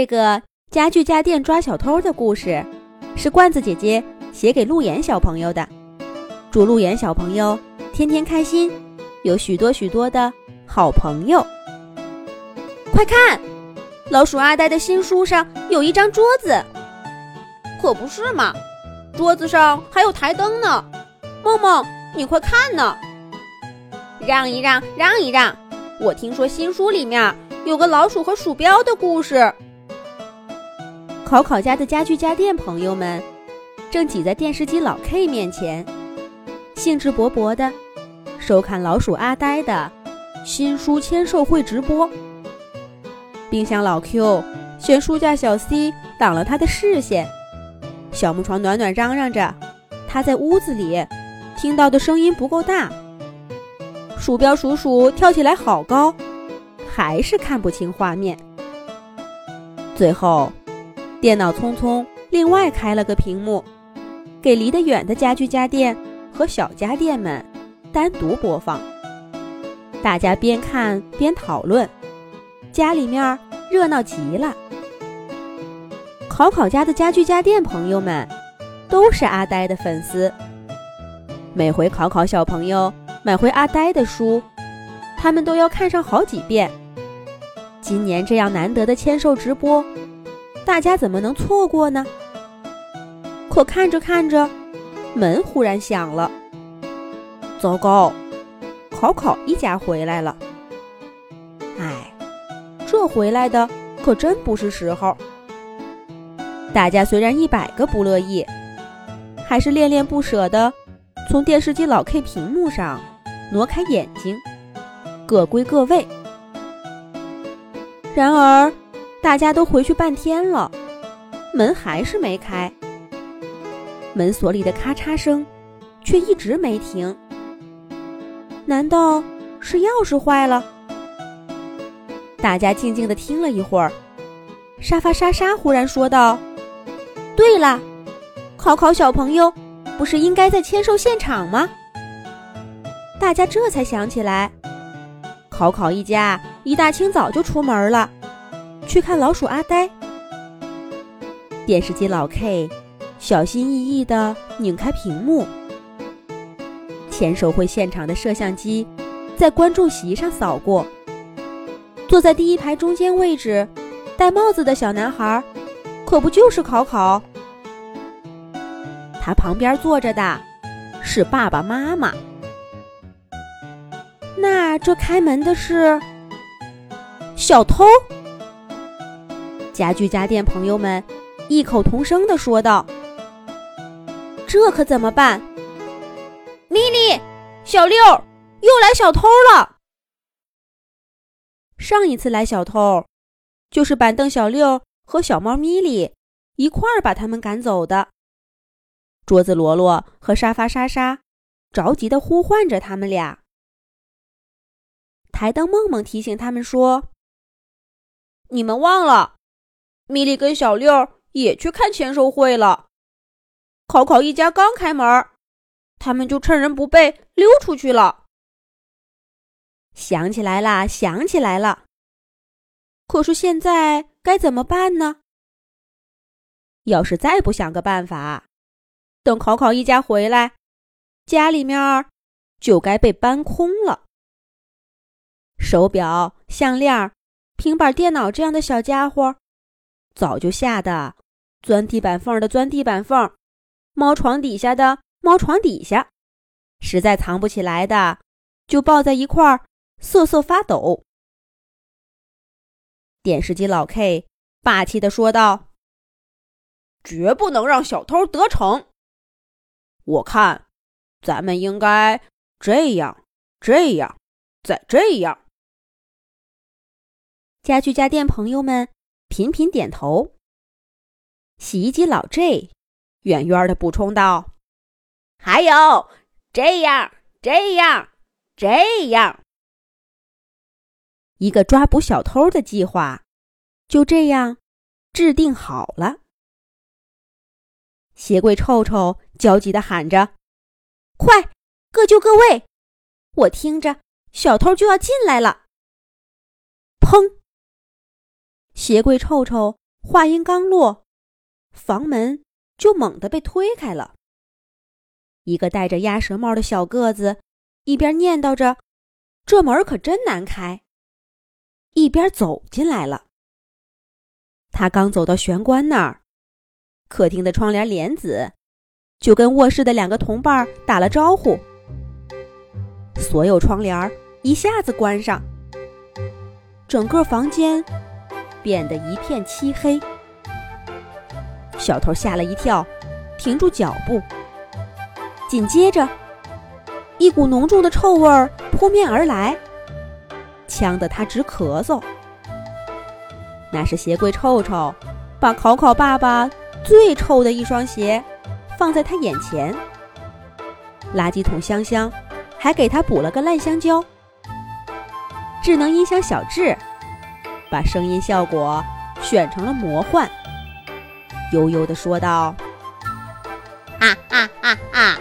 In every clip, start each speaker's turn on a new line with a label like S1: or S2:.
S1: 这个家具家电抓小偷的故事，是罐子姐姐写给陆岩小朋友的。祝陆岩小朋友天天开心，有许多许多的好朋友。快看，老鼠阿呆的新书上有一张桌子，
S2: 可不是嘛？桌子上还有台灯呢。梦梦，你快看呢！让一让，让一让。我听说新书里面有个老鼠和鼠标的故事。
S1: 考考家的家具家电朋友们正挤在电视机老 K 面前，兴致勃勃地收看老鼠阿呆的新书签售会直播。冰箱老 Q 嫌书架小 C 挡了他的视线，小木床暖暖嚷嚷着他在屋子里听到的声音不够大。鼠标鼠鼠跳起来好高，还是看不清画面。最后。电脑匆匆另外开了个屏幕，给离得远的家具家电和小家电们单独播放。大家边看边讨论，家里面热闹极了。考考家的家具家电朋友们都是阿呆的粉丝，每回考考小朋友买回阿呆的书，他们都要看上好几遍。今年这样难得的签售直播。大家怎么能错过呢？可看着看着，门忽然响了。糟糕，考考一家回来了。哎，这回来的可真不是时候。大家虽然一百个不乐意，还是恋恋不舍的从电视机老 K 屏幕上挪开眼睛，各归各位。然而。大家都回去半天了，门还是没开。门锁里的咔嚓声却一直没停。难道是钥匙坏了？大家静静的听了一会儿，沙发莎莎忽然说道：“对了，考考小朋友不是应该在签售现场吗？”大家这才想起来，考考一家一大清早就出门了。去看老鼠阿呆。电视机老 K 小心翼翼地拧开屏幕，签售会现场的摄像机在观众席上扫过。坐在第一排中间位置、戴帽子的小男孩，可不就是考考？他旁边坐着的是爸爸妈妈。那这开门的是小偷？家具家电朋友们异口同声地说道：“这可怎么办？”
S2: 米莉、小六又来小偷了。
S1: 上一次来小偷，就是板凳小六和小猫咪莉一块儿把他们赶走的。桌子罗罗和沙发莎莎着急地呼唤着他们俩。台灯梦梦提醒他们说：“
S2: 你们忘了。”米莉跟小六也去看签售会了。考考一家刚开门，他们就趁人不备溜出去了。
S1: 想起来啦，想起来了。可是现在该怎么办呢？要是再不想个办法，等考考一家回来，家里面就该被搬空了。手表、项链、平板电脑这样的小家伙。早就吓得钻地板缝的钻地板缝，猫床底下的猫床底下，实在藏不起来的就抱在一块儿瑟瑟发抖。电视机老 K 霸气的说道：“
S2: 绝不能让小偷得逞！我看咱们应该这样、这样、再这样。”
S1: 家具家电朋友们。频频点头。洗衣机老 J 远远的补充道：“
S2: 还有这样，这样，这样，
S1: 一个抓捕小偷的计划就这样制定好了。”鞋柜臭臭焦急的喊着：“快，各就各位！我听着，小偷就要进来了。”砰！鞋柜臭臭话音刚落，房门就猛地被推开了。一个戴着鸭舌帽的小个子一边念叨着“这门可真难开”，一边走进来了。他刚走到玄关那儿，客厅的窗帘帘子就跟卧室的两个同伴打了招呼。所有窗帘一下子关上，整个房间变得一片漆黑。小偷吓了一跳，停住脚步。紧接着，一股浓重的臭味儿扑面而来，呛得他直咳嗽。那是鞋柜臭臭，把考考爸爸最臭的一双鞋放在他眼前。垃圾桶香香还给他补了个烂香蕉。智能音箱小智把声音效果选成了魔幻，悠悠地说道：“
S2: 哈哈哈哈！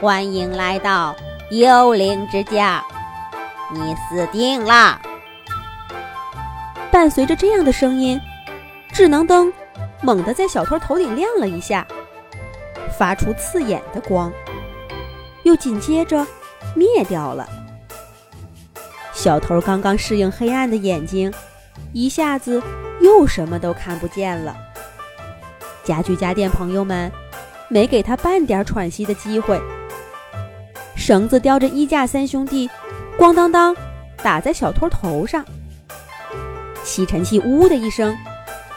S2: 欢迎来到幽灵之家，你死定了！”
S1: 伴随着这样的声音，智能灯猛地在小偷头顶亮了一下，发出刺眼的光，又紧接着灭掉了。小偷刚刚适应黑暗的眼睛，一下子又什么都看不见了。家具家电朋友们没给他半点喘息的机会，绳子叼着衣架三兄弟，咣当当打在小偷头上。吸尘器“呜”的一声，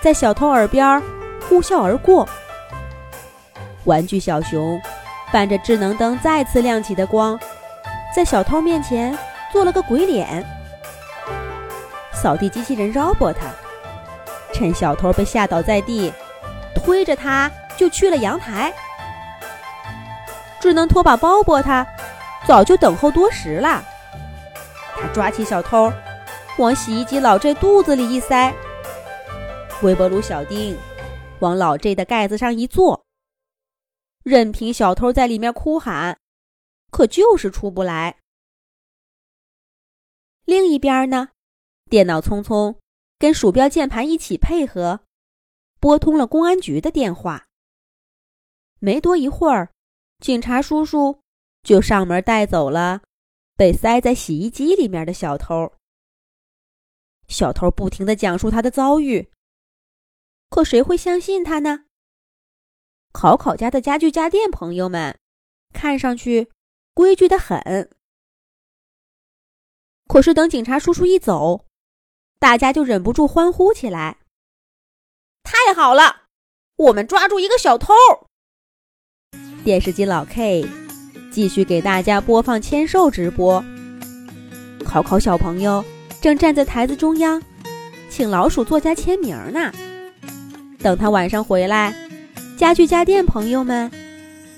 S1: 在小偷耳边呼啸而过。玩具小熊伴着智能灯再次亮起的光，在小偷面前做了个鬼脸。扫地机器人 Robot 趁小偷被吓倒在地，推着他就去了阳台。智能拖把包伯他早就等候多时了，他抓起小偷。往洗衣机老 J 肚子里一塞，微波炉小丁往老 J 的盖子上一坐，任凭小偷在里面哭喊，可就是出不来。另一边呢，电脑匆匆跟鼠标键盘一起配合，拨通了公安局的电话。没多一会儿，警察叔叔就上门带走了被塞在洗衣机里面的小偷。小偷不停的讲述他的遭遇，可谁会相信他呢？考考家的家具家电朋友们，看上去规矩的很。可是等警察叔叔一走，大家就忍不住欢呼起来：“
S2: 太好了，我们抓住一个小偷！”
S1: 电视机老 K 继续给大家播放签售直播。考考小朋友。正站在台子中央，请老鼠作家签名呢。等他晚上回来，家具家电朋友们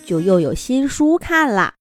S1: 就又有新书看了。